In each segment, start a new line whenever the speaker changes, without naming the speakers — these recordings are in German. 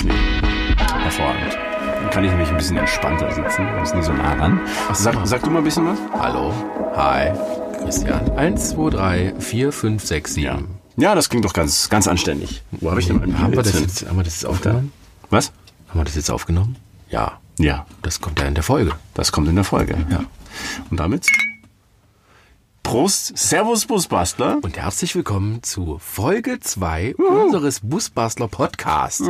aufnehmen. Hervorragend. Dann kann ich nämlich ein bisschen entspannter sitzen. Muss nicht so nah ran. Sag, sag du mal ein bisschen was?
Hallo. Hi. Christian. Eins, zwei, drei, vier, fünf, sechs, sieben.
Ja, das klingt doch ganz, ganz anständig. Wo habe ich denn mein
Haben wir das jetzt, haben wir das jetzt aufgenommen?
Was?
Haben wir das jetzt aufgenommen? Ja.
Ja,
Das kommt ja in der Folge.
das kommt in der Folge.
Ja.
Und damit? Prost, Servus Busbastler.
Und herzlich willkommen zu Folge 2 unseres Busbastler Podcasts.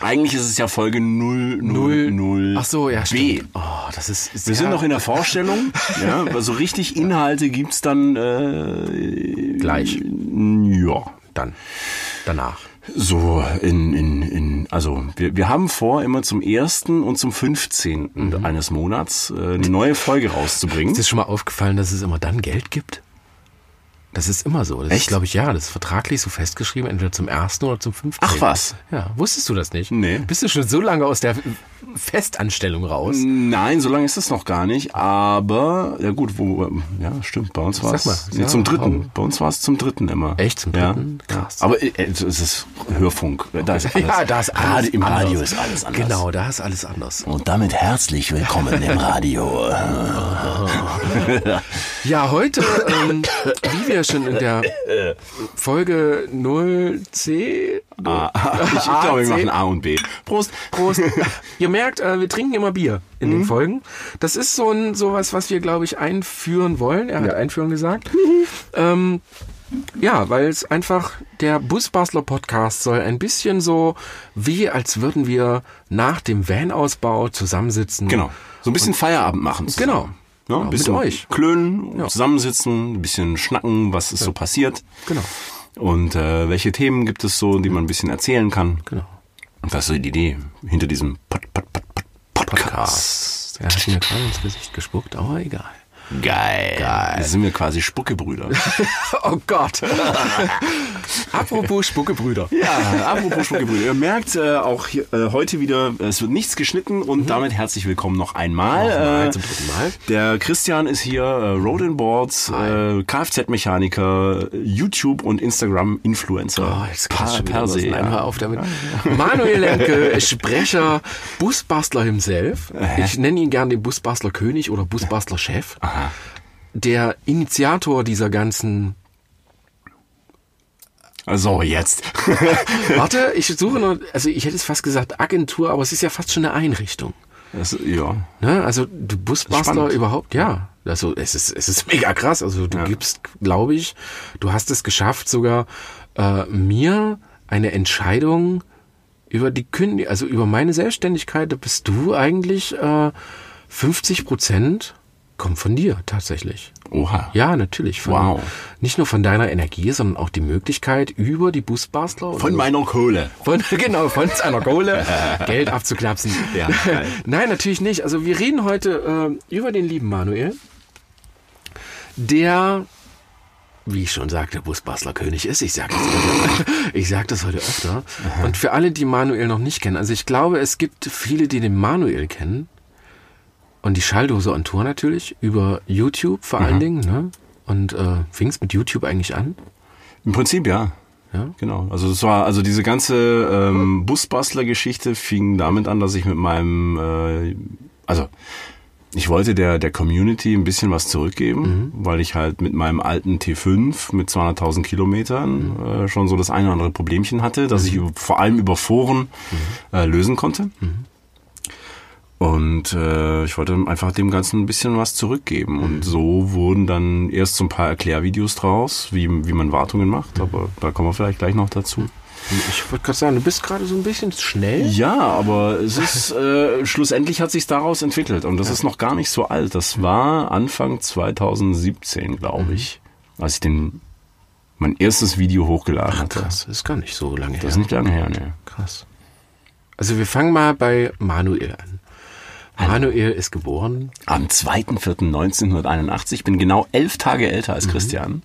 Eigentlich ist es ja Folge 000.
Ach so, ja,
B.
stimmt. Oh, das ist, ist
Wir sind noch in der Vorstellung. ja, aber so richtig Inhalte gibt's dann äh,
gleich.
ja.
Dann. Danach.
So in, in, in also wir, wir haben vor, immer zum ersten und zum 15.
Mhm.
eines Monats äh, eine neue Folge rauszubringen.
Ist dir schon mal aufgefallen, dass es immer dann Geld gibt? Das ist immer so. Das
Echt?
ist, glaube ich, ja, das ist vertraglich so festgeschrieben, entweder zum ersten oder zum 15.
Ach was.
Ja, wusstest du das nicht?
Nee.
Bist du schon so lange aus der Festanstellung raus?
Nein, so lange ist es noch gar nicht. Aber ja gut, wo ja stimmt. Bei uns war es
Sag mal,
nee,
ja,
zum dritten.
hau.
Bei uns war es zum dritten immer.
Echt, zum dritten?
Ja.
Krass.
Aber äh, es ist Hörfunk. Da ist alles,
Ja, da ist alles
Radio, im Radio
anders.
ist alles anders.
Genau, da ist alles anders.
Und damit herzlich willkommen im Radio.
Ja, heute, ähm, wie wir schon in der Folge 0C
Ah, ich glaube, wir machen A und B. Prost.
Prost. Ihr merkt, äh, wir trinken immer Bier in
Mhm.
den Folgen. Das ist so ein sowas, was wir, glaube ich, einführen wollen. Er hat einführen gesagt. ähm, ja, weil es einfach der Busbastler Podcast soll ein bisschen so wie als würden wir nach dem Van-Ausbau zusammensitzen.
Genau. So ein bisschen Feierabend machen. zusammen.
Genau.
Ja,
Genau,
ein
mit
bisschen
euch.
klönen,
Ja.
zusammensitzen, ein bisschen schnacken, was ist so passiert.
Genau.
Und äh, welche Themen gibt es so, die man ein bisschen erzählen kann.
Genau.
Und das ist so die Idee hinter diesem Pod, Pod, Pod, Pod, Podcast.
Podcast. Er hat mir gerade ins Gesicht gespuckt, aber egal.
Geil. Geil. Sind wir quasi Spuckebrüder.
Oh Gott. Apropos Spuckebrüder.
ja, apropos Spuckebrüder. Ihr merkt äh, auch hier, äh, heute wieder, es wird nichts geschnitten und damit herzlich willkommen noch einmal.
Nochmal
Äh,
zum dritten Mal.
Der Christian ist hier, äh, Road and Boards, äh, Kfz-Mechaniker, YouTube und Instagram-Influencer.
Oh, jetzt das
per, per se.
Hör
Ja.
auf damit. Manuel Lemke, Sprecher, Busbastler himself. Ich nenne ihn gern den Busbastler König oder Busbastler Chef. Der Initiator dieser ganzen.
So, jetzt.
Warte, ich suche noch. Also ich hätte es fast gesagt Agentur, aber es ist ja fast schon eine Einrichtung.
Das, ja.
Ne? Also du Busbastler überhaupt, ja. Also es ist, es ist mega krass. Also du gibst, glaube ich, du hast es geschafft, sogar äh, mir eine Entscheidung über die Kündigung, also über meine Selbstständigkeit, da bist du eigentlich äh, 50 Prozent kommt von dir tatsächlich.
Oha.
Ja, natürlich. Von,
Wow.
Nicht nur von deiner Energie, sondern auch die Möglichkeit, über die Busbastler
Von meiner Kohle.
von, genau, von seiner Kohle Geld abzuklapsen.
Ja.
Nein, natürlich nicht. Also wir reden heute äh, über den lieben Manuel, der, wie ich schon sagte, Busbastler König ist. Ich sage das, heute- ich sag das heute öfter. Und für alle, die Manuel noch nicht kennen, also ich glaube, es gibt viele, die den Manuel kennen. Und die Schalldose on Tour natürlich, über YouTube vor allen Dingen. Ne? Und äh, fing es mit YouTube eigentlich an?
Im Prinzip ja.
Ja.
Genau. Also es war, also diese ganze ähm, Busbastler-Geschichte fing damit an, dass ich mit meinem, äh, also ich wollte der der Community ein bisschen was zurückgeben, weil ich halt mit meinem alten T5 mit 200.000 Kilometern äh, schon so das eine oder andere Problemchen hatte, das ich über, vor allem über Foren äh, lösen konnte. Und äh, ich wollte einfach dem Ganzen ein bisschen was zurückgeben. Und so wurden dann erst so ein paar Erklärvideos draus, wie, wie man Wartungen macht. Aber da kommen wir vielleicht gleich noch dazu.
Ich wollte gerade sagen, du bist gerade so ein bisschen schnell.
Ja, aber es ist äh, schlussendlich hat sich daraus entwickelt und das ist noch gar nicht so alt. Das war Anfang 2017, glaube ich, als ich den mein erstes Video hochgeladen hatte.
Krass, ist gar nicht so lange her.
Das ist nicht lange her, ne?
krass. Also wir fangen mal bei Manuel an. Manuel ist geboren.
Am 2.4.1981. Ich bin genau elf Tage älter als Christian.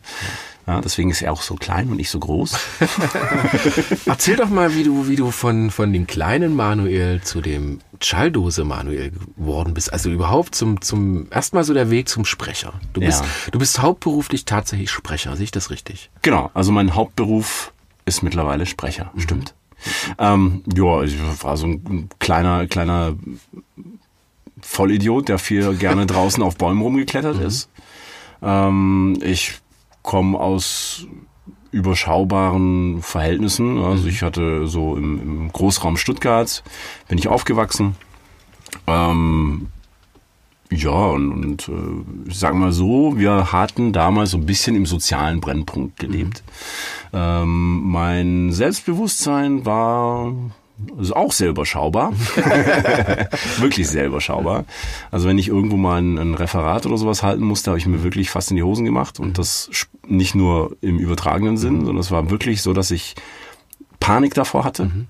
Ja, deswegen ist er auch so klein und ich so groß.
Erzähl doch mal, wie du, wie du von, von dem kleinen Manuel zu dem Schalldose Manuel geworden bist. Also überhaupt zum, zum, erstmal so der Weg zum Sprecher. Du bist,
Ja.
du bist hauptberuflich tatsächlich Sprecher. Sehe ich das richtig?
Genau, also mein Hauptberuf ist mittlerweile Sprecher, stimmt. Ähm, ja, ich war so ein kleiner, kleiner Vollidiot, der viel gerne draußen auf Bäumen rumgeklettert ist. Ähm, ich komme aus überschaubaren Verhältnissen. Also ich hatte so im, im Großraum Stuttgart, bin ich aufgewachsen. Ähm, ja, und, und äh, ich sag mal so, wir hatten damals so ein bisschen im sozialen Brennpunkt gelebt. Mhm. Ähm, mein Selbstbewusstsein war also auch sehr überschaubar. wirklich sehr überschaubar. Also wenn ich irgendwo mal ein, ein Referat oder sowas halten musste, habe ich mir wirklich fast in die Hosen gemacht. Und das nicht nur im übertragenen Sinn, sondern es war wirklich so, dass ich Panik davor hatte. Mhm.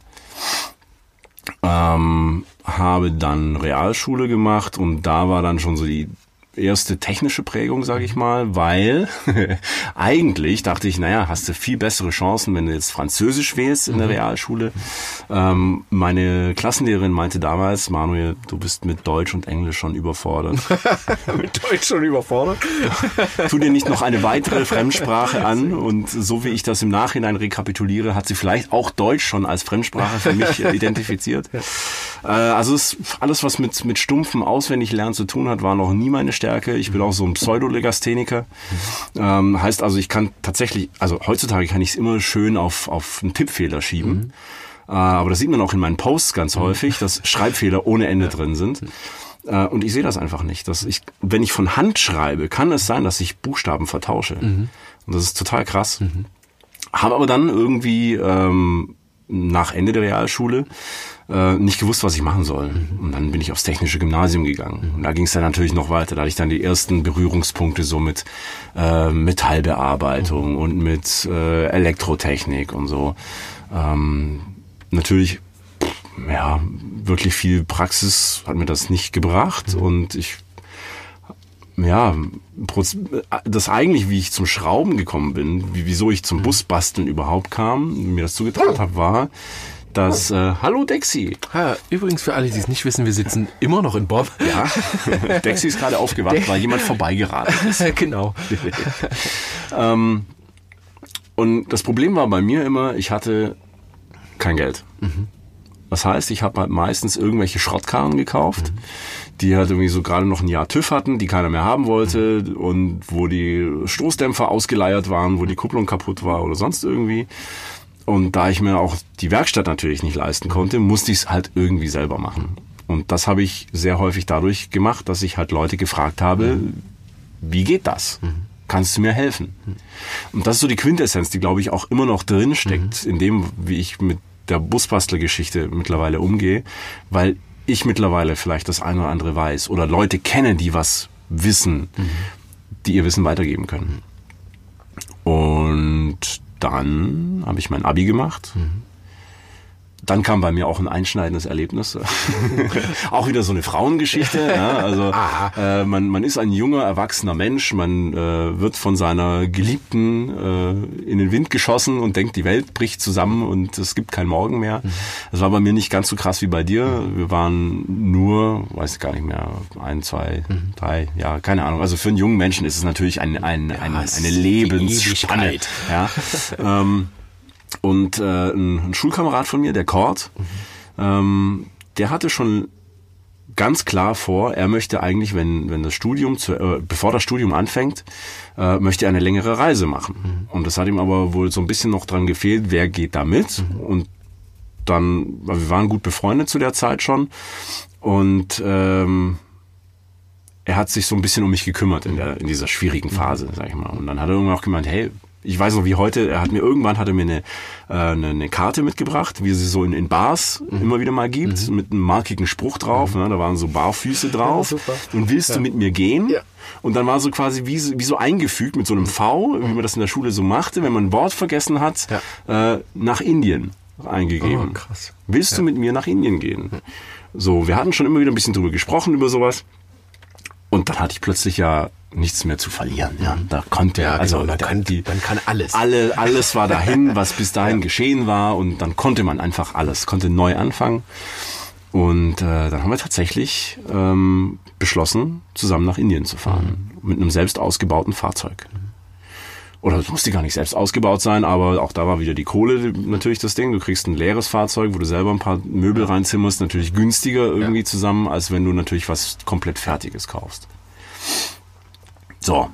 Ähm, habe dann Realschule gemacht und da war dann schon so die erste technische Prägung, sage ich mal, weil eigentlich dachte ich, naja, hast du viel bessere Chancen, wenn du jetzt Französisch wählst in der mhm. Realschule. Ähm, meine Klassenlehrerin meinte damals, Manuel, du bist mit Deutsch und Englisch schon überfordert.
mit Deutsch schon überfordert?
tu dir nicht noch eine weitere Fremdsprache an und so wie ich das im Nachhinein rekapituliere, hat sie vielleicht auch Deutsch schon als Fremdsprache für mich identifiziert. Äh, also es, alles, was mit, mit stumpfem Auswendiglernen zu tun hat, war noch nie meine Stärke. Ich bin auch so ein Pseudolegastheniker. Ähm, heißt also, ich kann tatsächlich, also heutzutage kann ich es immer schön auf, auf einen Tippfehler schieben. Mhm. Äh, aber das sieht man auch in meinen Posts ganz häufig, dass Schreibfehler ohne Ende drin sind. Äh, und ich sehe das einfach nicht. Dass ich, wenn ich von Hand schreibe, kann es sein, dass ich Buchstaben vertausche. Mhm. Und das ist total krass. Mhm. Habe aber dann irgendwie ähm, nach Ende der Realschule äh, nicht gewusst, was ich machen soll. Und dann bin ich aufs technische Gymnasium gegangen. Und da ging es dann natürlich noch weiter. Da hatte ich dann die ersten Berührungspunkte so mit äh, Metallbearbeitung und mit äh, Elektrotechnik und so. Ähm, natürlich, ja, wirklich viel Praxis hat mir das nicht gebracht. Und ich ja, das eigentlich, wie ich zum Schrauben gekommen bin, wieso ich zum Busbasteln überhaupt kam, mir das zugetraut habe, war, dass äh, Hallo Dexi.
Ha, übrigens für alle, die es nicht wissen, wir sitzen immer noch in Bob.
Ja, Dexi ist gerade aufgewacht, De weil jemand vorbeigeraten ist.
genau.
ähm, und das Problem war bei mir immer, ich hatte kein Geld. Mhm. Das heißt, ich habe halt meistens irgendwelche Schrottkarren gekauft, mhm. Die halt irgendwie so gerade noch ein Jahr TÜV hatten, die keiner mehr haben wollte und wo die Stoßdämpfer ausgeleiert waren, wo die Kupplung kaputt war oder sonst irgendwie. Und da ich mir auch die Werkstatt natürlich nicht leisten konnte, musste ich es halt irgendwie selber machen. Und das habe ich sehr häufig dadurch gemacht, dass ich halt Leute gefragt habe, wie geht das? Kannst du mir helfen? Und das ist so die Quintessenz, die glaube ich auch immer noch drin steckt, mhm. in dem, wie ich mit der Busbastler-Geschichte mittlerweile umgehe, weil ich mittlerweile vielleicht das eine oder andere weiß oder Leute kenne, die was wissen, mhm. die ihr Wissen weitergeben können. Und dann habe ich mein Abi gemacht. Mhm. Dann kam bei mir auch ein einschneidendes Erlebnis. auch wieder so eine Frauengeschichte. ja, also äh, man, man ist ein junger, erwachsener Mensch, man äh, wird von seiner Geliebten äh, in den Wind geschossen und denkt, die Welt bricht zusammen und es gibt kein Morgen mehr. Mhm. Das war bei mir nicht ganz so krass wie bei dir. Wir waren nur, weiß ich gar nicht mehr, ein, zwei, mhm. drei, ja, keine Ahnung. Also für einen jungen Menschen ist es natürlich ein, ein, ein, ja, eine Lebensspanne. Ja. ähm, und äh, ein, ein Schulkamerad von mir, der Kort, mhm. ähm, der hatte schon ganz klar vor, er möchte eigentlich, wenn, wenn das Studium, zu, äh, bevor das Studium anfängt, äh, möchte er eine längere Reise machen. Mhm. Und das hat ihm aber wohl so ein bisschen noch dran gefehlt, wer geht da mit? Mhm. Und dann, wir waren gut befreundet zu der Zeit schon. Und ähm, er hat sich so ein bisschen um mich gekümmert in, der, in dieser schwierigen Phase, sag ich mal. Und dann hat er irgendwann auch gemeint, hey, ich weiß noch wie heute, er hat mir irgendwann hat er mir eine, äh, eine, eine Karte mitgebracht, wie sie so in, in Bars mhm. immer wieder mal gibt, mhm. mit einem markigen Spruch drauf. Mhm. Ne, da waren so Barfüße drauf. Ja, und willst ja. du mit mir gehen? Ja. Und dann war so quasi wie, wie so eingefügt mit so einem V, wie man das in der Schule so machte, wenn man ein Wort vergessen hat, äh, nach Indien eingegeben. Oh, krass. Willst du mit mir nach Indien gehen? So, wir hatten schon immer wieder ein bisschen drüber gesprochen, über sowas. Und dann hatte ich plötzlich ja nichts mehr zu verlieren. Ja, da konnte ja, also
genau, dann, kann, die, dann kann alles.
Alle, alles war dahin, was bis dahin ja. geschehen war und dann konnte man einfach alles, konnte neu anfangen. Und äh, dann haben wir tatsächlich ähm, beschlossen, zusammen nach Indien zu fahren mhm. mit einem selbst ausgebauten Fahrzeug. oder es musste gar nicht selbst ausgebaut sein, aber auch da war wieder die Kohle natürlich das Ding. Du kriegst ein leeres Fahrzeug, wo du selber ein paar Möbel reinzimmerst, natürlich günstiger irgendwie zusammen, als wenn du natürlich was komplett Fertiges kaufst. So,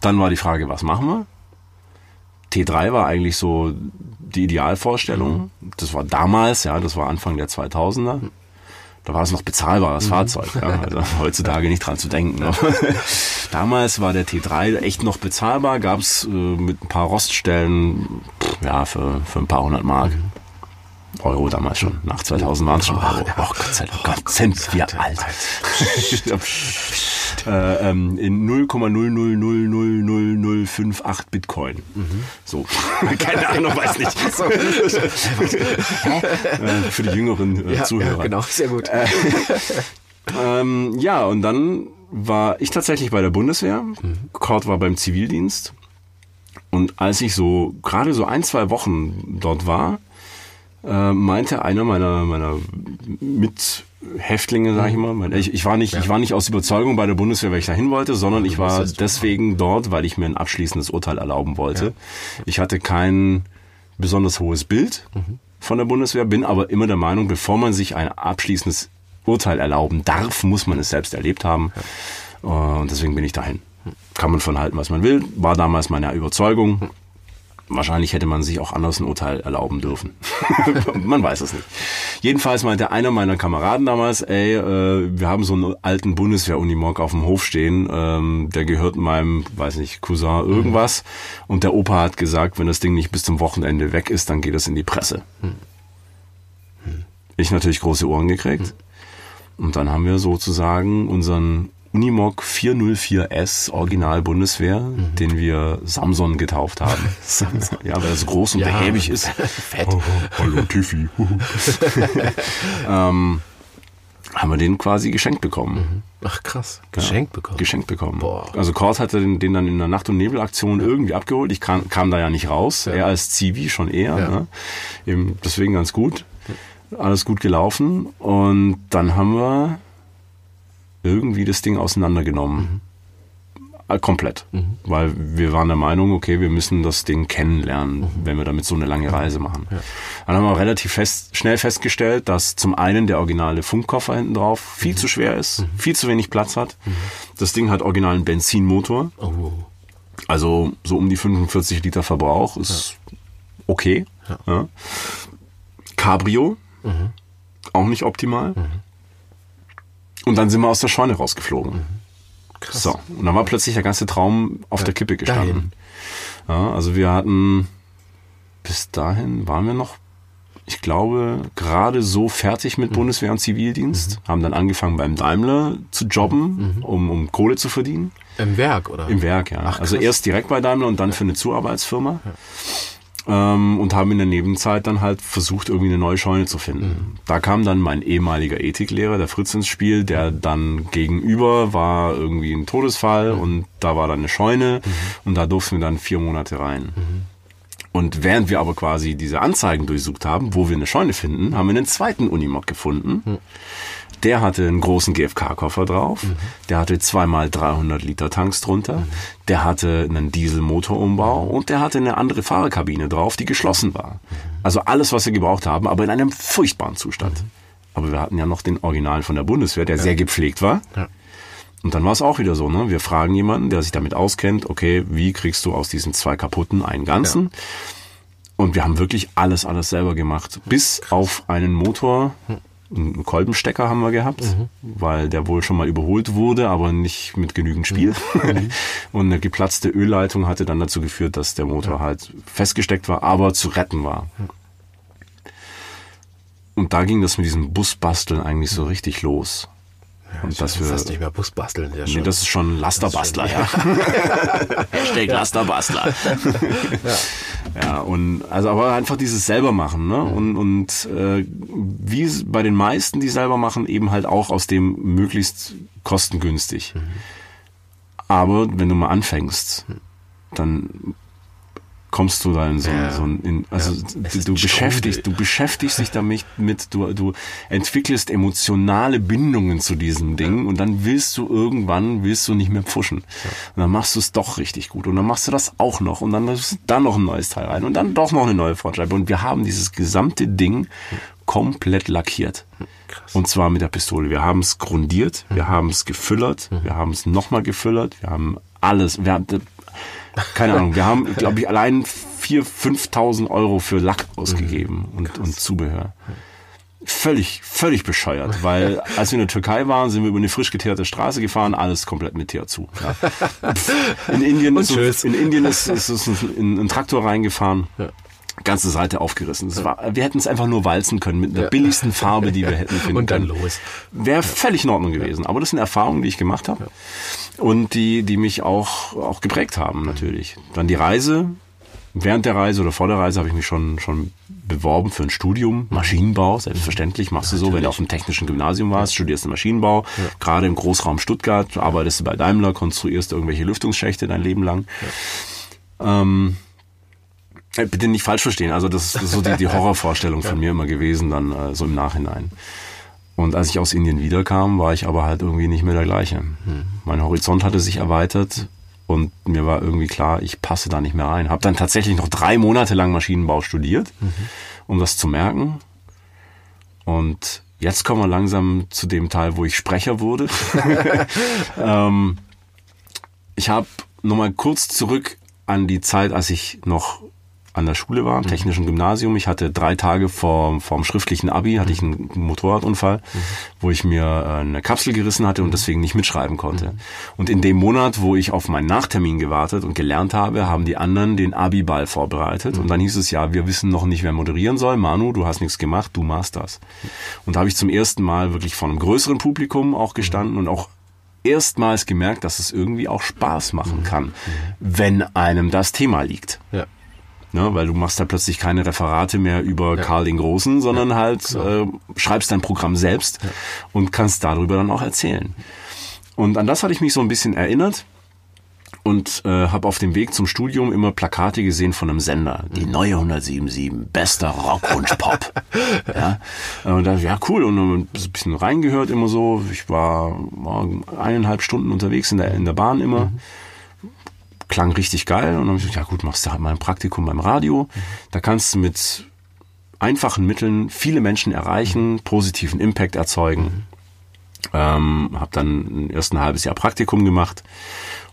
dann war die Frage, was machen wir? T3 war eigentlich so die Idealvorstellung. Mhm. Das war damals, ja, das war Anfang der 2000er. Da war es noch bezahlbares mhm. Fahrzeug. Ja, also heutzutage nicht dran zu denken. Ne? Damals war der T3 echt noch bezahlbar, gab es äh, mit ein paar Roststellen ja, für, für ein paar hundert Mark. Mhm. Euro damals schon. Nach 2000 waren es schon Euro. Oh, Gott sei Dank, Gott, sind wir alt. äh, ähm, in 0,0000058 Bitcoin. Mhm. So, keine Ahnung, weiß nicht. Äh, für die jüngeren äh, ja, Zuhörer. Ja,
genau, sehr gut.
Äh, ähm, ja, und dann war ich tatsächlich bei der Bundeswehr. Mhm. Kurt war beim Zivildienst. Und als ich so gerade so ein, zwei Wochen dort war, äh, meinte einer meiner, meiner Mithäftlinge, sag ich mhm. mal, ich, ich, war nicht, ich war nicht aus Überzeugung bei der Bundeswehr, weil ich dahin wollte, sondern ich war deswegen dort, weil ich mir ein abschließendes Urteil erlauben wollte. Ich hatte kein besonders hohes Bild mhm. von der Bundeswehr, bin aber immer der Meinung, bevor man sich ein abschließendes Urteil erlauben darf, muss man es selbst erlebt haben. Ja. Und deswegen bin ich dahin. Kann man von halten, was man will. War damals meine Überzeugung. Wahrscheinlich hätte man sich auch anders ein Urteil erlauben dürfen. man weiß es nicht. Jedenfalls meinte einer meiner Kameraden damals, ey, äh, wir haben so einen alten Bundeswehr-Unimog auf dem Hof stehen, ähm, der gehört meinem, weiß nicht, Cousin irgendwas. Mhm. Und der Opa hat gesagt, wenn das Ding nicht bis zum Wochenende weg ist, dann geht es in die Presse. Mhm. Ich natürlich große Ohren gekriegt. Mhm. Und dann haben wir sozusagen unseren Unimog 404S Original Bundeswehr, mhm. den wir Samson getauft haben. Samson. Ja, weil er so groß und ja, behäbig ist.
Fett.
Oh, hallo Tiffy. ähm, haben wir den quasi geschenkt bekommen.
Mhm. Ach krass, geschenkt ja, bekommen.
Geschenkt bekommen. Boah. Also Kort hatte den, den, dann in der Nacht- und Nebelaktion ja. irgendwie abgeholt. Ich kam, kam da ja nicht raus. Ja. Er als Zivi schon eher. Ne? Eben deswegen ganz gut. Alles gut gelaufen. Und dann haben wir irgendwie das Ding auseinandergenommen. Mhm. Äh, komplett. Mhm. Weil wir waren der Meinung, okay, wir müssen das Ding kennenlernen, mhm. wenn wir damit so eine lange Reise machen. Ja. Dann haben wir relativ fest, schnell festgestellt, dass zum einen der originale Funkkoffer hinten drauf viel mhm. zu schwer ist, mhm. viel zu wenig Platz hat. Mhm. Das Ding hat originalen Benzinmotor. Oh. Also so um die 45 Liter Verbrauch ist ja. okay. Ja. Cabrio, auch nicht optimal. Und dann sind wir aus der Scheune rausgeflogen. Mhm. Krass. So, und dann war plötzlich der ganze Traum auf ja, der Kippe gestanden. Ja, also wir hatten bis dahin waren wir noch, ich glaube, gerade so fertig mit mhm. Bundeswehr und Zivildienst, mhm. haben dann angefangen beim Daimler zu jobben, mhm. um, um Kohle zu verdienen.
Im Werk, oder?
Im Werk, ja. Ach, also erst direkt bei Daimler und dann für eine Zuarbeitsfirma. Ja ähm, und haben in der Nebenzeit dann halt versucht, irgendwie eine neue Scheune zu finden. Mhm. Da kam dann mein ehemaliger Ethiklehrer, der Fritz, ins Spiel, der dann gegenüber war irgendwie ein Todesfall mhm. und da war dann eine Scheune mhm. und da durften wir dann vier Monate rein. Mhm. Und während wir aber quasi diese Anzeigen durchsucht haben, wo wir eine Scheune finden, haben wir einen zweiten Unimog gefunden. Der hatte einen großen GFK-Koffer drauf. Mhm. Der hatte zweimal 300 Liter Tanks drunter. Mhm. Der hatte einen Dieselmotorumbau und der hatte eine andere Fahrerkabine drauf, die geschlossen war. Mhm. Also alles, was wir gebraucht haben, aber in einem furchtbaren Zustand. Mhm. Aber wir hatten ja noch den Original von der Bundeswehr, der ja. sehr gepflegt war. Ja. Und dann war es auch wieder so, ne? Wir fragen jemanden, der sich damit auskennt, okay, wie kriegst du aus diesen zwei kaputten einen ganzen? Ja. Und wir haben wirklich alles, alles selber gemacht. Bis auf einen Motor, hm. Einen Kolbenstecker haben wir gehabt, mhm. weil der wohl schon mal überholt wurde, aber nicht mit genügend Spiel. Mhm. Und eine geplatzte Ölleitung hatte dann dazu geführt, dass der Motor ja. halt festgesteckt war, aber zu retten war. Und da ging das mit diesem Busbasteln eigentlich so richtig los.
Ja, und das wir fast nicht mehr Bus basteln.
Ja nee, das ist schon Lasterbastler. Ja. Hashtag Lasterbastler. ja. Ja, und also aber einfach dieses selber machen, ne? Und, und äh, wie bei den meisten, die selber machen, eben halt auch aus dem möglichst kostengünstig. Mhm. Aber wenn du mal anfängst, dann kommst du da in so,
Ja.
so ein, in, also
Ja.
Du, beschäftigst, du beschäftigst dich damit, mit, du, du entwickelst emotionale Bindungen zu diesem Ding und dann willst du irgendwann, willst du nicht mehr pfuschen. Und dann machst du es doch richtig gut und dann machst du das auch noch und dann dann noch ein neues Teil rein und dann doch noch eine neue Frontscheibe und wir haben dieses gesamte Ding komplett lackiert.
Krass.
Und zwar mit der Pistole. Wir haben es grundiert, wir haben es gefüllert, wir haben es nochmal gefüllert, wir haben alles, wir haben, keine Ahnung, wir haben, glaube ich, allein 4.000, 5.000 Euro für Lack ausgegeben und, und Zubehör. Völlig, völlig bescheuert, weil als wir in der Türkei waren, sind wir über eine frisch geteerte Straße gefahren, alles komplett mit Teer zu. Ja. In Indien, ist,
tschüss.
in Indien ist, ist uns ein, ein Traktor reingefahren, ganze Seite aufgerissen. War, wir hätten es einfach nur walzen können mit der
Ja.
billigsten Farbe, die wir hätten finden
Und dann
können.
los.
Wäre völlig in Ordnung gewesen. Aber das sind Erfahrungen, die ich gemacht habe und die, die mich auch, auch geprägt haben, natürlich. Dann die Reise. Während der Reise oder vor der Reise habe ich mich schon, schon beworben für ein Studium. Maschinenbau, selbstverständlich. Machst du so, wenn du auf dem technischen Gymnasium warst, studierst du Maschinenbau. Gerade im Großraum Stuttgart arbeitest du bei Daimler, konstruierst irgendwelche Lüftungsschächte dein Leben lang. Ähm, äh, Bitte nicht falsch verstehen. Also das ist so die, die Horrorvorstellung von mir immer gewesen, dann äh, so im Nachhinein. Und als ich aus Indien wiederkam, war ich aber halt irgendwie nicht mehr der gleiche. Mein Horizont hatte sich erweitert und mir war irgendwie klar, ich passe da nicht mehr rein. Habe dann tatsächlich noch drei Monate lang Maschinenbau studiert, um das zu merken. Und jetzt kommen wir langsam zu dem Teil, wo ich Sprecher wurde. ähm, ich habe nochmal kurz zurück an die Zeit, als ich noch an der Schule war, am technischen Gymnasium. Ich hatte drei Tage vor, vor dem schriftlichen Abi, hatte ich einen Motorradunfall, wo ich mir äh, eine Kapsel gerissen hatte und deswegen nicht mitschreiben konnte. Und in dem Monat, wo ich auf meinen Nachtermin gewartet und gelernt habe, haben die anderen den Abi-Ball vorbereitet. Und dann hieß es ja, wir wissen noch nicht, wer moderieren soll. Manu, du hast nichts gemacht, du machst das. Und da habe ich zum ersten Mal wirklich vor einem größeren Publikum auch gestanden und auch erstmals gemerkt, dass es irgendwie auch Spaß machen kann, wenn einem das Thema liegt.
Ja.
Ne, weil du machst da plötzlich keine Referate mehr über Karl den Großen, sondern halt äh, schreibst dein Programm selbst und kannst darüber dann auch erzählen. Und an das hatte ich mich so ein bisschen erinnert und äh, habe auf dem Weg zum Studium immer Plakate gesehen von einem Sender. Die neue 177, bester Rock und Pop. ja, und dann, ja cool und ein bisschen reingehört immer so. Ich war, war eineinhalb Stunden unterwegs in der, in der Bahn immer. Klang richtig geil und dann habe ich gesagt, ja gut, machst du halt mal ein Praktikum beim Radio. Da kannst du mit einfachen Mitteln viele Menschen erreichen, positiven Impact erzeugen. Ähm, habe dann erst ein halbes Jahr Praktikum gemacht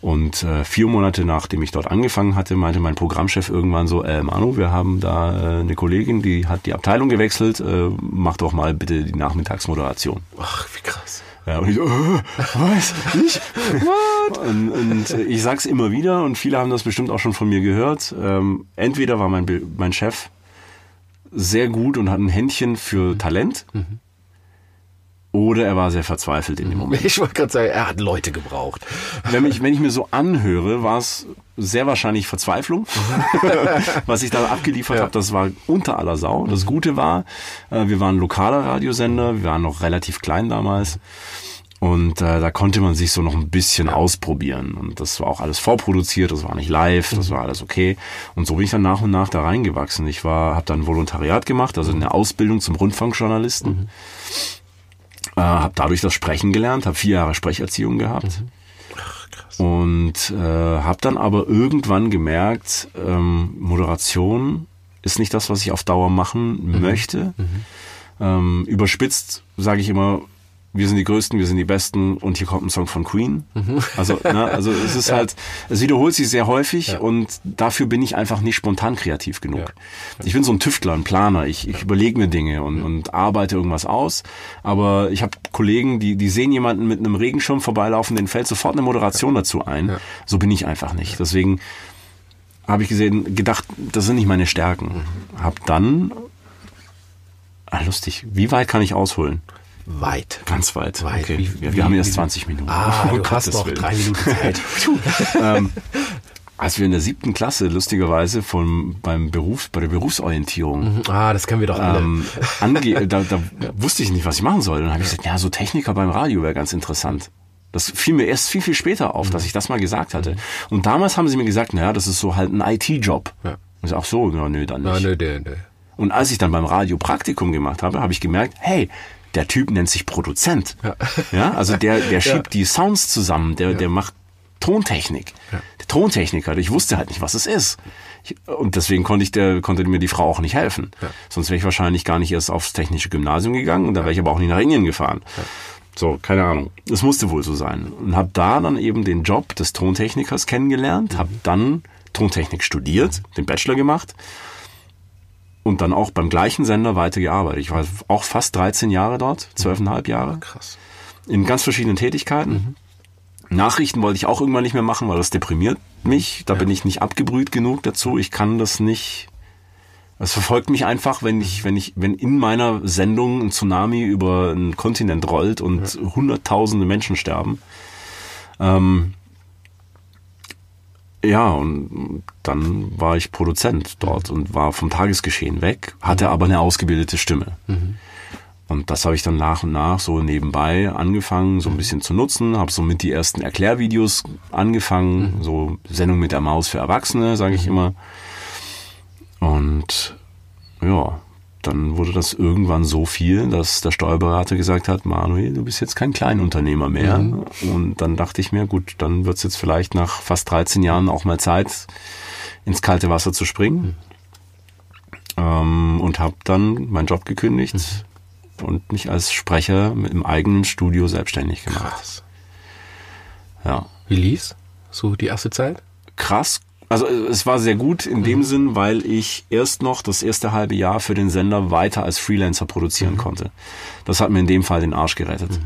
und äh, vier Monate nachdem ich dort angefangen hatte, meinte mein Programmchef irgendwann so, äh, Manu, wir haben da äh, eine Kollegin, die hat die Abteilung gewechselt, äh, mach doch mal bitte die Nachmittagsmoderation.
Ach, wie krass.
Ja, und ich so, äh, was? Ich? und, und ich sag's immer wieder und viele haben das bestimmt auch schon von mir gehört. Ähm, entweder war mein, mein Chef sehr gut und hat ein Händchen für Talent oder er war sehr verzweifelt in dem Moment.
Ich wollte gerade sagen, er hat Leute gebraucht.
Wenn ich, wenn ich mir so anhöre, war es sehr wahrscheinlich Verzweiflung, was ich da abgeliefert
Ja.
habe. Das war unter aller Sau. Das Gute war, äh, wir waren lokaler Radiosender, wir waren noch relativ klein damals. Und äh, da konnte man sich so noch ein bisschen ausprobieren. Und das war auch alles vorproduziert, das war nicht live, das war alles okay. Und so bin ich dann nach und nach da reingewachsen. Ich war, habe dann ein Volontariat gemacht, also eine Ausbildung zum Rundfunkjournalisten. Äh, habe dadurch das Sprechen gelernt, habe vier Jahre Sprecherziehung gehabt. Und äh, habe dann aber irgendwann gemerkt, ähm, Moderation ist nicht das, was ich auf Dauer machen möchte. Ähm, überspitzt sage ich immer, wir sind die Größten, wir sind die Besten und hier kommt ein Song von Queen. Also, ne, also es ist halt, es wiederholt sich sehr häufig und dafür bin ich einfach nicht spontan kreativ genug. Ich bin so ein Tüftler, ein Planer. Ich, ich überlege mir Dinge und, und arbeite irgendwas aus. Aber ich habe Kollegen, die, die sehen jemanden mit einem Regenschirm vorbeilaufen, denen fällt sofort eine Moderation dazu ein. So bin ich einfach nicht. Deswegen habe ich gesehen, gedacht, das sind nicht meine Stärken. Hab dann, ah, lustig, wie weit kann ich ausholen?
Weit.
Ganz weit.
Weit.
Okay.
Wie-
wir,
wie-
haben erst
wie-
20 Minuten.
Ah,
Oh,
du hast noch
Willen.
drei Minuten Zeit.
ähm, als wir in der siebten Klasse lustigerweise vom, beim Berufs, bei der Berufsorientierung
ah, das können wir doch alle.
ähm, ange da, da wusste ich nicht, was ich machen soll. Und dann habe ich gesagt, ja, so Techniker beim Radio wäre ganz interessant. Das fiel mir erst viel, viel später auf, dass ich das mal gesagt hatte. Und damals haben sie mir gesagt, naja, das ist so halt ein IT-Job.
Ja.
Ich sag, ach so, ja, nö, dann nicht.
Ah, nö, nö, nö.
Und als ich dann beim Radio Praktikum gemacht habe, habe ich gemerkt, hey, der Typ nennt sich Produzent.
Ja.
Ja, also der, der schiebt die Sounds zusammen, der, der macht Tontechnik. Der Tontechniker, ich wusste halt nicht, was es ist. Ich, und deswegen konnte ich der, konnte mir die Frau auch nicht helfen. Sonst wäre ich wahrscheinlich gar nicht erst aufs technische Gymnasium gegangen und da wäre ich aber auch nicht nach Indien gefahren. So, keine Ahnung. Es musste wohl so sein. Und habe da dann eben den Job des Tontechnikers kennengelernt, habe dann Tontechnik studiert, den Bachelor gemacht und dann auch beim gleichen Sender weitergearbeitet. Ich war auch fast 13 Jahre dort, zwölfeinhalb Jahre,
Krass.
in ganz verschiedenen Tätigkeiten. Nachrichten wollte ich auch irgendwann nicht mehr machen, weil das deprimiert mich. Da bin ich nicht abgebrüht genug dazu. Ich kann das nicht. Es verfolgt mich einfach, wenn ich, wenn ich, wenn in meiner Sendung ein Tsunami über einen Kontinent rollt und hunderttausende Menschen sterben. Ähm, ja, und dann war ich Produzent dort und war vom Tagesgeschehen weg, hatte aber eine ausgebildete Stimme. Und das habe ich dann nach und nach so nebenbei angefangen, so ein bisschen zu nutzen, habe so mit die ersten Erklärvideos angefangen, so Sendung mit der Maus für Erwachsene, sage ich immer. Und ja, dann wurde das irgendwann so viel, dass der Steuerberater gesagt hat, Manuel, du bist jetzt kein Kleinunternehmer mehr. Und dann dachte ich mir, gut, dann wird es jetzt vielleicht nach fast 13 Jahren auch mal Zeit, ins kalte Wasser zu springen. Ähm, und habe dann meinen Job gekündigt und mich als Sprecher im eigenen Studio selbstständig gemacht.
Krass.
Ja.
Wie lief's? So die erste Zeit?
krass. Also äh, es war sehr gut in dem Sinn, weil ich erst noch das erste halbe Jahr für den Sender weiter als Freelancer produzieren konnte. Das hat mir in dem Fall den Arsch gerettet.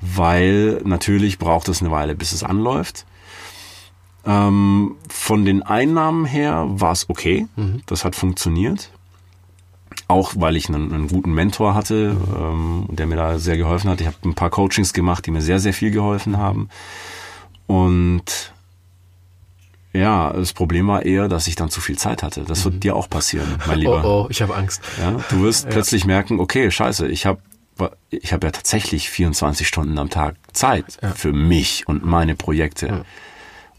Weil natürlich braucht es eine Weile, bis es anläuft. Ähm, von den Einnahmen her war es okay. Das hat funktioniert. Auch weil ich einen, einen guten Mentor hatte, ähm, der mir da sehr geholfen hat. Ich habe ein paar Coachings gemacht, die mir sehr, sehr viel geholfen haben. Und ja, das Problem war eher, dass ich dann zu viel Zeit hatte. Das wird dir auch passieren, mein Lieber.
Oh, oh, ich habe Angst.
Ja, du wirst plötzlich merken, okay, scheiße, ich habe ich hab ja tatsächlich 24 Stunden am Tag Zeit für mich und meine Projekte.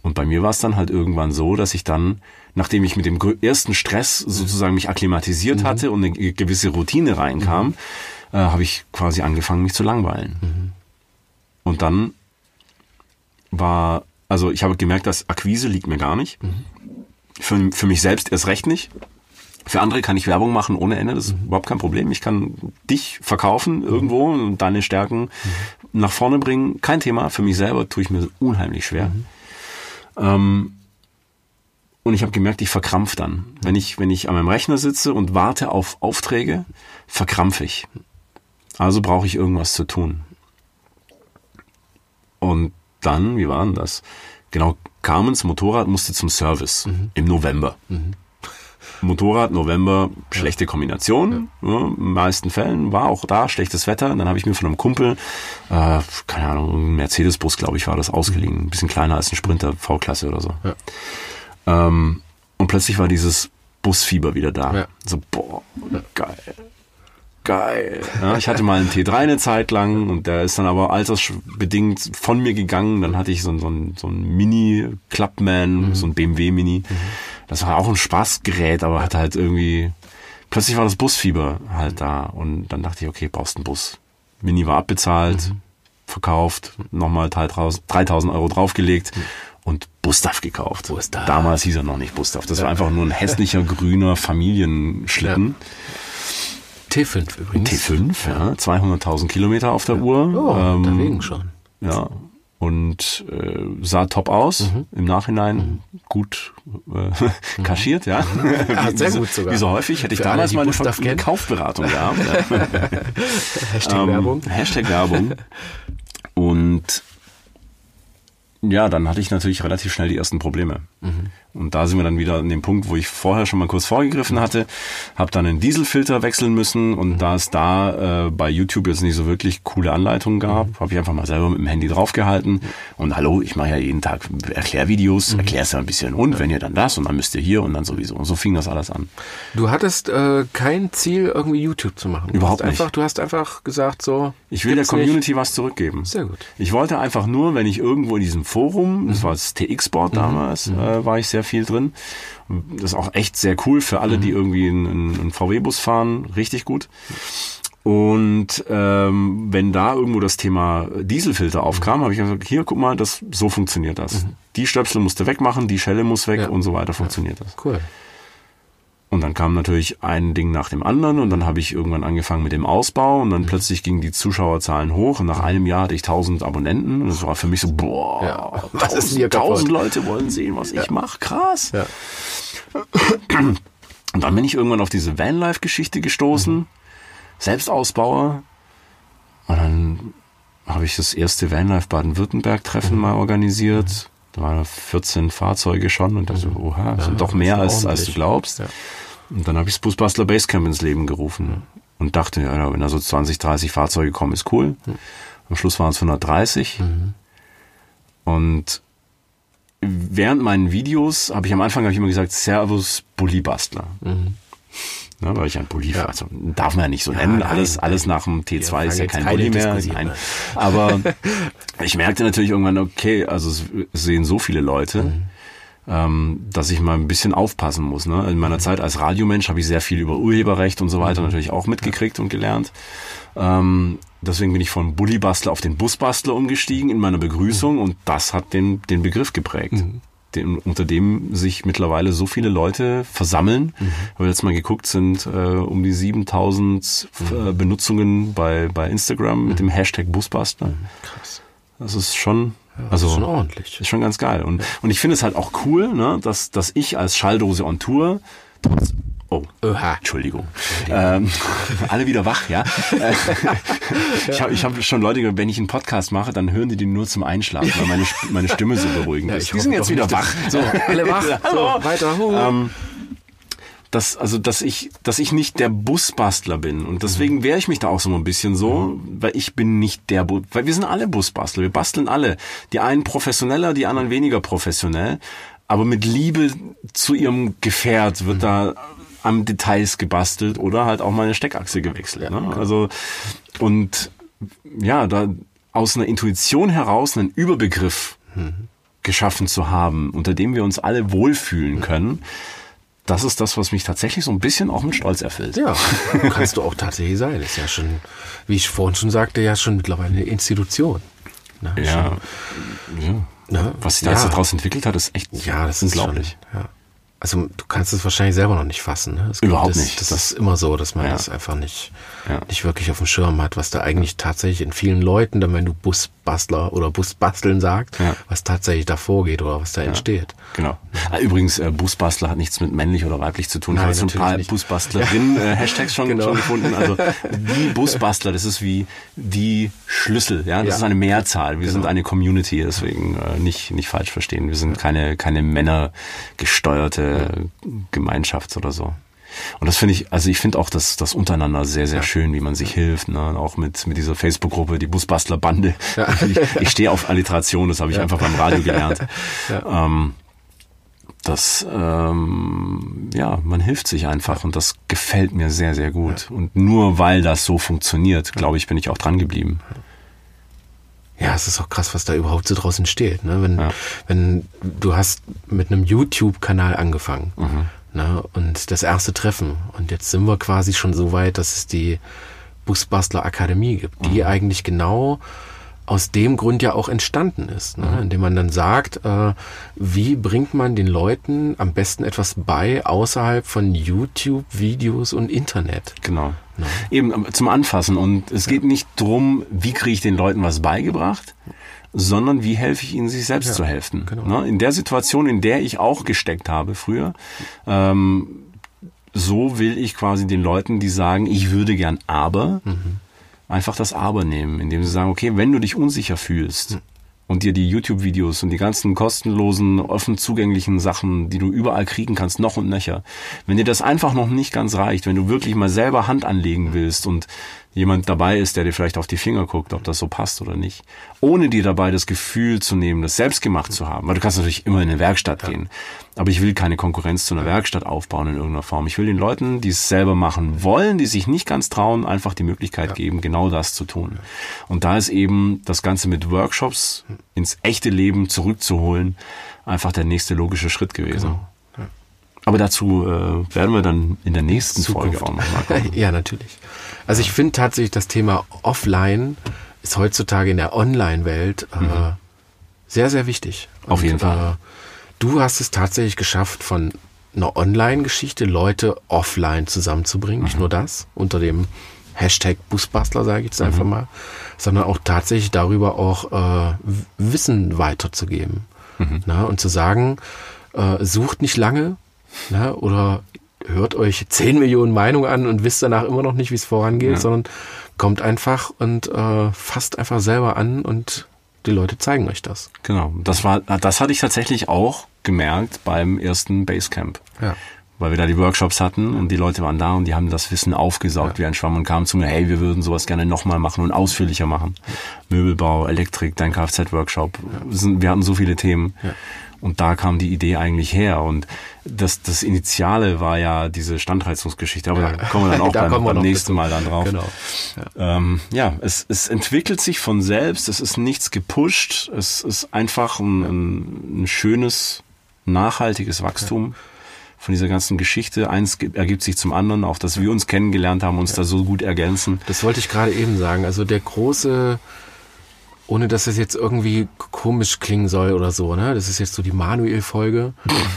Und bei mir war es dann halt irgendwann so, dass ich dann, nachdem ich mit dem ersten Stress sozusagen mich akklimatisiert hatte und eine ge- gewisse Routine reinkam, äh, habe ich quasi angefangen, mich zu langweilen. Und dann war, also ich habe gemerkt, dass Akquise liegt mir gar nicht. Für, für mich selbst erst recht nicht. Für andere kann ich Werbung machen ohne Ende, das ist überhaupt kein Problem. Ich kann dich verkaufen irgendwo und deine Stärken nach vorne bringen, kein Thema. Für mich selber tue ich mir unheimlich schwer. Ähm, und ich habe gemerkt, ich verkrampf dann. Wenn ich, wenn ich an meinem Rechner sitze und warte auf Aufträge, verkrampfe ich. Also brauche ich irgendwas zu tun. Und dann, wie war denn das? Genau, Carmens Motorrad musste zum Service im November. Motorrad, November, schlechte Kombination. Ja. in den meisten Fällen war auch da schlechtes Wetter. Und dann habe ich mir von einem Kumpel, äh, keine Ahnung, Mercedes-Bus, glaube ich, war das ausgeliehen. Ein bisschen kleiner als ein Sprinter V-Klasse oder so.
Ja.
Ähm, und plötzlich war dieses Busfieber wieder da. So, boah, geil. Geil. Ja, ich hatte mal einen T3 eine Zeit lang und der ist dann aber altersbedingt von mir gegangen. Dann hatte ich so, ein- so ein, so ein Mini-Clubman, so ein BMW Mini. Das war auch ein Spaßgerät, aber hatte halt irgendwie, plötzlich war das Busfieber halt da. Und dann dachte ich, okay, brauchst einen Bus. Mini war abbezahlt, verkauft, nochmal 3000 3000 Euro draufgelegt und Bustav gekauft.
Bustav.
Damals hieß er noch nicht Bustav. Das war einfach nur ein hässlicher grüner Familienschlitten.
T5 übrigens.
T5, ja, 200.000 Kilometer auf der Uhr.
Oh,
Ähm,
unterwegs schon.
ja. Und äh, sah top aus.
Mhm.
Im Nachhinein gut äh, kaschiert, ja.
Ja,
Wie-
sehr gut sogar.
Wie so häufig hätte ich
Für alle,
damals
die
mal eine. Kaufberatung gehabt. ja.
Hashtag
Ähm,
Werbung.
Hashtag Werbung. Und ja, dann hatte ich natürlich relativ schnell die ersten Probleme.
Mhm.
Und da sind wir dann wieder an dem Punkt, wo ich vorher schon mal kurz vorgegriffen hatte, habe dann einen Dieselfilter wechseln müssen und
Mhm.
da es da äh, bei YouTube jetzt nicht so wirklich coole Anleitungen gab,
Mhm.
habe ich einfach mal selber mit dem Handy draufgehalten und hallo, ich mache ja jeden Tag Erklärvideos,
Mhm.
erklär's ja ein bisschen und wenn ihr dann das und dann müsst ihr hier und dann sowieso. Und so fing das alles an.
Du hattest äh, kein Ziel, irgendwie YouTube zu machen. Du
Überhaupt nicht.
Einfach, du hast einfach gesagt, so.
Ich will der
gibt's nicht.
Community was zurückgeben.
Sehr gut.
Ich wollte einfach nur, wenn ich irgendwo in diesem Forum, das war das TX-Board damals, äh, war ich sehr viel drin. Das ist auch echt sehr cool für alle, die irgendwie einen, einen VW-Bus fahren, richtig gut. Und ähm, wenn da irgendwo das Thema Dieselfilter aufkam, habe ich gesagt, hier, guck mal, das so funktioniert das. Die Stöpsel musst du wegmachen, die Schelle muss weg
Ja.
und so weiter funktioniert das.
Cool.
Und dann kam natürlich ein Ding nach dem anderen und dann habe ich irgendwann angefangen mit dem Ausbau und
Mhm.
dann plötzlich gingen die Zuschauerzahlen hoch und nach einem Jahr hatte ich 1000 Abonnenten und das war für mich so, boah,
Ja. Was ist denn hier
1000,
kaputt?
1000 Leute wollen sehen, was ich mache, krass.
Ja.
Und dann bin ich irgendwann auf diese Vanlife-Geschichte gestoßen, Selbstausbauer. Und dann habe ich das erste Vanlife Baden-Württemberg-Treffen mal organisiert. Waren 14 Fahrzeuge schon und dachte, so, oha, das sind doch mehr als, als du glaubst.
Ja.
Und dann habe ich das Busbastler Basecamp ins Leben gerufen und dachte, ja, wenn da so 20, 30 Fahrzeuge kommen, ist cool. Am Schluss waren es 130. Und während meinen Videos habe ich am Anfang ich immer gesagt, Servus Bullybastler. Ne, weil ich ein Bulli,
Ja.
also darf man ja nicht so nennen.
nein,
alles, alles nach dem T2 ist ja kein Bulli mehr. Nein.
an.
Aber ich merkte natürlich irgendwann, okay, also es sehen so viele Leute,
Mhm.
ähm, dass ich mal ein bisschen aufpassen muss. Ne? In
Mhm.
meiner Zeit als Radiomensch habe ich sehr viel über Urheberrecht und so weiter natürlich auch mitgekriegt und gelernt. Ähm, deswegen bin ich von Bullybastler auf den Busbastler umgestiegen in meiner Begrüßung und das hat den, den Begriff geprägt. Den, unter dem sich mittlerweile so viele Leute versammeln. Ich habe jetzt mal geguckt, sind äh, um die 7000 äh, Benutzungen bei, bei Instagram mit dem Hashtag Busbastler.
Krass.
Das ist schon,
Das
also
ist schon ordentlich.
ist schon ganz geil. Und, und ich finde es halt auch cool, ne, dass, dass ich als Schalldose on Tour trotz, oh,
Oha.
Entschuldigung. Ähm, alle wieder wach, ja. Ich habe ich hab schon Leute gehört, wenn ich einen Podcast mache, dann hören die den nur zum Einschlafen, weil meine, meine Stimme so beruhigend ist.
ich
Die sind jetzt wieder wach.
So, alle wach. So, weiter.
Ähm, dass, also, dass ich, dass ich nicht der Busbastler bin. Und deswegen wehre ich mich da auch so ein bisschen so, weil ich bin nicht der, Bu weil wir sind alle Busbastler. Wir basteln alle. Die einen professioneller, die anderen weniger professionell. Aber mit Liebe zu ihrem Gefährt wird da am Details gebastelt oder halt auch mal eine Steckachse gewechselt. ne? Also, und ja, da aus einer Intuition heraus einen Überbegriff geschaffen zu haben, unter dem wir uns alle wohlfühlen können, das ist das, was mich tatsächlich so ein bisschen auch mit Stolz erfüllt.
Ja, kannst du auch tatsächlich sein. Ist ja schon, wie ich vorhin schon sagte, ja schon mittlerweile eine Institution. Ne?
Ja, ja.
Ne?
Was sich da
ja.
jetzt daraus entwickelt hat, ist echt
Ja, das
unglaublich.
ist schon, ja. Also du kannst es wahrscheinlich selber noch nicht fassen. Ne? Es gibt
Überhaupt
das,
nicht.
Das,
Das-
ist immer so, dass man
Ja.
das einfach nicht,
Ja.
nicht wirklich auf dem Schirm hat, was da eigentlich tatsächlich in vielen Leuten, dann wenn du Busbastler oder Busbasteln sagst,
Ja.
was tatsächlich da vorgeht oder was da entsteht.
Genau. Ah, Übrigens, äh, Busbastler hat nichts mit männlich oder weiblich zu tun. Ich
Nein,
habe jetzt so ein paar. Busbastlerinnen-Hashtags schon,
Genau.
schon gefunden. Also die Busbastler, das ist wie die Schlüssel. Ja, das
Ja.
ist eine Mehrzahl. Wir sind
Genau.
eine Community, deswegen äh, nicht nicht falsch verstehen. Wir sind keine keine männergesteuerte Gemeinschaft oder so. Und das finde ich, also ich finde auch das, das untereinander sehr, sehr schön, wie man sich hilft, ne? Auch mit, mit dieser Facebook-Gruppe, die Busbastler-Bande. Ich, ich stehe auf Alliteration, das habe ich einfach beim Radio gelernt. Ähm, das, ähm, ja, man hilft sich einfach und das gefällt mir sehr, sehr gut. Und nur weil das so funktioniert, glaube ich, bin ich auch dran geblieben.
Ja, es ist auch krass, was da überhaupt so draus entsteht. Ne? Wenn,
Ja.
wenn du hast mit einem YouTube-Kanal angefangen
Mhm.
Ne? und das erste Treffen und jetzt sind wir quasi schon so weit, dass es die Busbastler Akademie gibt,
Mhm.
die eigentlich genau aus dem Grund ja auch entstanden ist, ne?
Mhm.
indem man dann sagt, äh, wie bringt man den Leuten am besten etwas bei außerhalb von YouTube, Videos und Internet.
Genau.
Ja.
Eben ähm, zum Anfassen. Und es geht nicht drum, wie kriege ich den Leuten was beigebracht, sondern wie helfe ich ihnen, sich selbst
Ja,
zu helfen.
genau.
Ne? In der Situation, in der ich auch gesteckt habe früher, ähm, so will ich quasi den Leuten, die sagen, ich würde gern aber, einfach das aber nehmen, indem sie sagen, okay, wenn du dich unsicher fühlst und dir die YouTube-Videos und die ganzen kostenlosen, offen zugänglichen Sachen, die du überall kriegen kannst, noch und nöcher, wenn dir das einfach noch nicht ganz reicht, wenn du wirklich mal selber Hand anlegen willst und jemand dabei ist, der dir vielleicht auf die Finger guckt, ob das so passt oder nicht. Ohne dir dabei das Gefühl zu nehmen, das selbst gemacht zu haben. Weil du kannst natürlich immer in eine Werkstatt ja. gehen. Aber ich will keine Konkurrenz zu einer Werkstatt aufbauen in irgendeiner Form. Ich will den Leuten, die es selber machen wollen, die sich nicht ganz trauen, einfach die Möglichkeit ja. geben, genau das zu tun. Und da ist eben das Ganze mit Workshops ins echte Leben zurückzuholen, einfach der nächste logische Schritt gewesen. Genau. Aber dazu äh, werden wir dann in der nächsten Zukunft. Folge auch nochmal kommen.
ja, natürlich. Also ich finde tatsächlich das Thema Offline ist heutzutage in der Online-Welt äh, mhm. sehr, sehr wichtig.
Auf Und, jeden Fall. Äh,
du hast es tatsächlich geschafft, von einer Online-Geschichte Leute offline zusammenzubringen. Mhm. Nicht nur das, unter dem Hashtag Busbastler, sage ich jetzt mhm. einfach mal, sondern auch tatsächlich darüber auch äh, Wissen weiterzugeben. Mhm. Na, und zu sagen, äh, sucht nicht lange na, oder hört euch 10 Millionen Meinungen an und wisst danach immer noch nicht, wie es vorangeht, ja. sondern kommt einfach und äh, fasst einfach selber an und die Leute zeigen euch das.
Genau, das war, das hatte ich tatsächlich auch gemerkt beim ersten Basecamp. Ja. Weil wir da die Workshops hatten und die Leute waren da und die haben das Wissen aufgesaugt ja. wie ein Schwamm und kamen zu mir, hey, wir würden sowas gerne nochmal machen und ausführlicher machen. Möbelbau, Elektrik, dein Kfz-Workshop. Wir hatten so viele Themen. Und da kam die Idee eigentlich her. Und das, das Initiale war ja diese Standheizungsgeschichte, aber ja. da kommen wir dann auch da beim, beim nächsten Mal dann drauf. Genau. Ja, ähm, ja es, es entwickelt sich von selbst, es ist nichts gepusht, es ist einfach ein, ein, ein schönes, nachhaltiges Wachstum. Ja von dieser ganzen Geschichte. Eins ergibt sich zum anderen, auch dass wir uns kennengelernt haben, uns ja. da so gut ergänzen.
Das wollte ich gerade eben sagen. Also der große ohne dass es jetzt irgendwie komisch klingen soll oder so, ne? Das ist jetzt so die Manuel-Folge.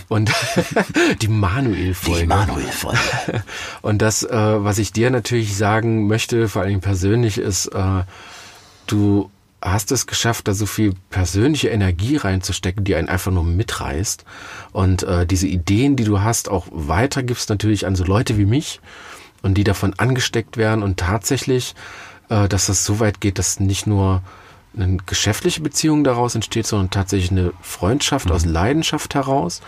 Und die Manuel-Folge. Die
Manuel-Folge.
Und das, äh, was ich dir natürlich sagen möchte, vor allem persönlich, ist, äh, du hast es geschafft, da so viel persönliche Energie reinzustecken, die einen einfach nur mitreißt. Und äh, diese Ideen, die du hast, auch weitergibst natürlich an so Leute wie mich und die davon angesteckt werden und tatsächlich, äh, dass das so weit geht, dass nicht nur eine geschäftliche Beziehung daraus entsteht, sondern tatsächlich eine Freundschaft mhm. aus Leidenschaft heraus.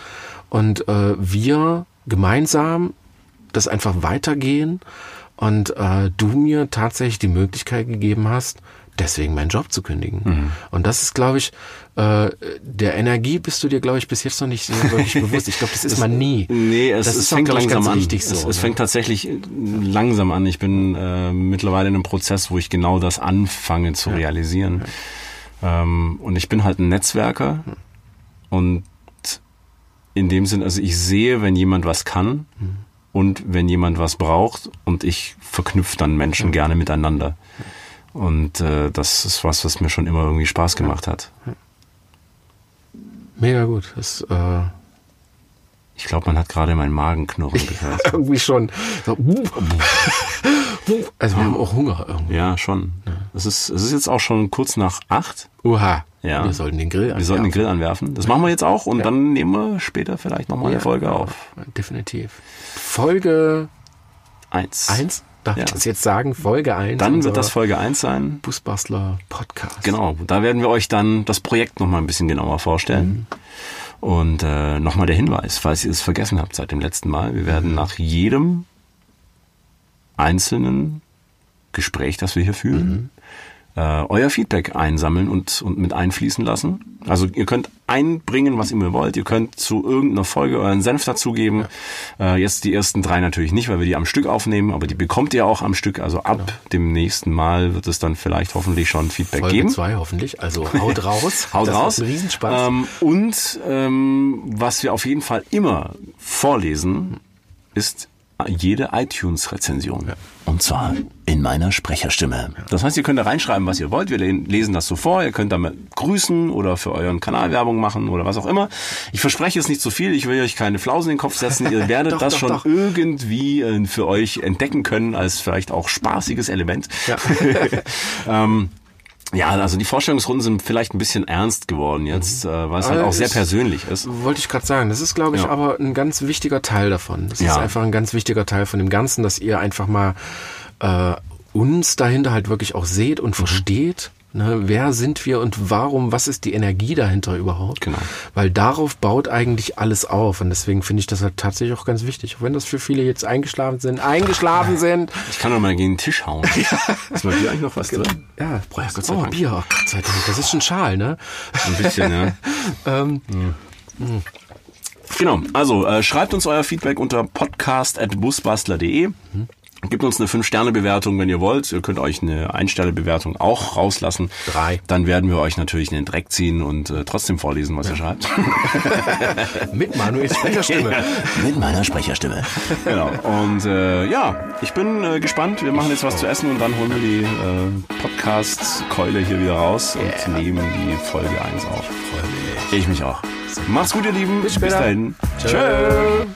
Und äh, wir gemeinsam das einfach weitergehen und äh, du mir tatsächlich die Möglichkeit gegeben hast, deswegen meinen Job zu kündigen. Mhm. Und das ist, glaube ich, äh, der Energie bist du dir, glaube ich, bis jetzt noch nicht wirklich bewusst. Ich glaube, das ist man nie.
Nee, es, das es ist fängt auch, langsam an. So, es, es, fängt tatsächlich langsam an. Ich bin äh, mittlerweile in einem Prozess, wo ich genau das anfange zu ja. realisieren. Ja. Ähm, und ich bin halt ein Netzwerker. Und in dem Sinn, also ich sehe, wenn jemand was kann mhm. und wenn jemand was braucht und ich verknüpfe dann Menschen gerne miteinander. Und äh, das ist was, was mir schon immer irgendwie Spaß gemacht hat.
Mega gut. Das, äh
ich glaube, man hat gerade meinen Magen knurren
gehört. irgendwie schon. So, also wir haben auch Hunger irgendwie.
Ja, schon. Es ist, es ist jetzt auch schon kurz nach acht.
Uha.
Ja.
Wir sollten den Grill
anwerfen. Wir sollten den Grill anwerfen. Das machen wir jetzt auch und ja. dann nehmen wir später vielleicht nochmal ja, eine Folge auf.
Definitiv. Folge
eins.
Eins? Darf ja. ich das jetzt sagen? Folge 1?
Dann wird das Folge 1 sein.
Busbastler Podcast.
Genau, da werden wir euch dann das Projekt nochmal ein bisschen genauer vorstellen. Mhm. Und äh, nochmal der Hinweis, falls ihr es vergessen habt seit dem letzten Mal, wir werden mhm. nach jedem einzelnen Gespräch, das wir hier führen, mhm äh, euer Feedback einsammeln und, und mit einfließen lassen. Also ihr könnt einbringen, was ihr mir wollt. Ihr könnt zu irgendeiner Folge euren Senf dazugeben. Ja. Äh, jetzt die ersten drei natürlich nicht, weil wir die am Stück aufnehmen, aber die bekommt ihr auch am Stück. Also ab genau. dem nächsten Mal wird es dann vielleicht hoffentlich schon Feedback
Folge
geben.
zwei hoffentlich. Also haut raus.
haut
das
raus.
Riesenspaß.
Ähm, und ähm, was wir auf jeden Fall immer vorlesen, ist jede iTunes-Rezension. Ja. Und zwar in meiner Sprecherstimme. Das heißt, ihr könnt da reinschreiben, was ihr wollt. Wir lesen das so vor. Ihr könnt damit grüßen oder für euren Kanal Werbung machen oder was auch immer. Ich verspreche es nicht zu viel. Ich will euch keine Flausen in den Kopf setzen. Ihr werdet doch, das doch, schon doch. irgendwie äh, für euch entdecken können als vielleicht auch spaßiges Element. Ja. ähm, ja, also die Vorstellungsrunden sind vielleicht ein bisschen ernst geworden jetzt, mhm. äh, weil es halt auch sehr persönlich ist.
Wollte ich gerade sagen. Das ist, glaube ich, ja. aber ein ganz wichtiger Teil davon. Das ja. ist einfach ein ganz wichtiger Teil von dem Ganzen, dass ihr einfach mal äh, uns dahinter halt wirklich auch seht und mhm. versteht Ne? Wer sind wir und warum, was ist die Energie dahinter überhaupt?
Genau.
Weil darauf baut eigentlich alles auf. Und deswegen finde ich das halt tatsächlich auch ganz wichtig. Auch wenn das für viele jetzt eingeschlafen sind, eingeschlafen sind.
Ich kann doch mal gegen den Tisch hauen. Ist mal hier eigentlich noch was drin?
Ja,
Boah, Gott sei
oh,
Dank.
Bier. Gott sei Dank. Das ist schon Schal, ne?
Ein bisschen, ja.
Ähm,
Genau, also äh, schreibt uns euer Feedback unter podcast.busbastler.de. Gebt uns eine 5-Sterne-Bewertung, wenn ihr wollt. Ihr könnt euch eine Ein-Sterne-Bewertung auch rauslassen.
Drei.
Dann werden wir euch natürlich in den Dreck ziehen und äh, trotzdem vorlesen, was ihr schreibt.
mit Manuels Sprecherstimme.
Mit meiner Sprecherstimme. genau. Und äh, ja, ich bin äh, gespannt. Wir machen jetzt was zu essen und dann holen wir die äh, Podcast-Keule hier wieder raus und nehmen die Folge 1 auf. Ich mich auch. Macht's gut, ihr Lieben. Bis
später.
dahin.
Tschö.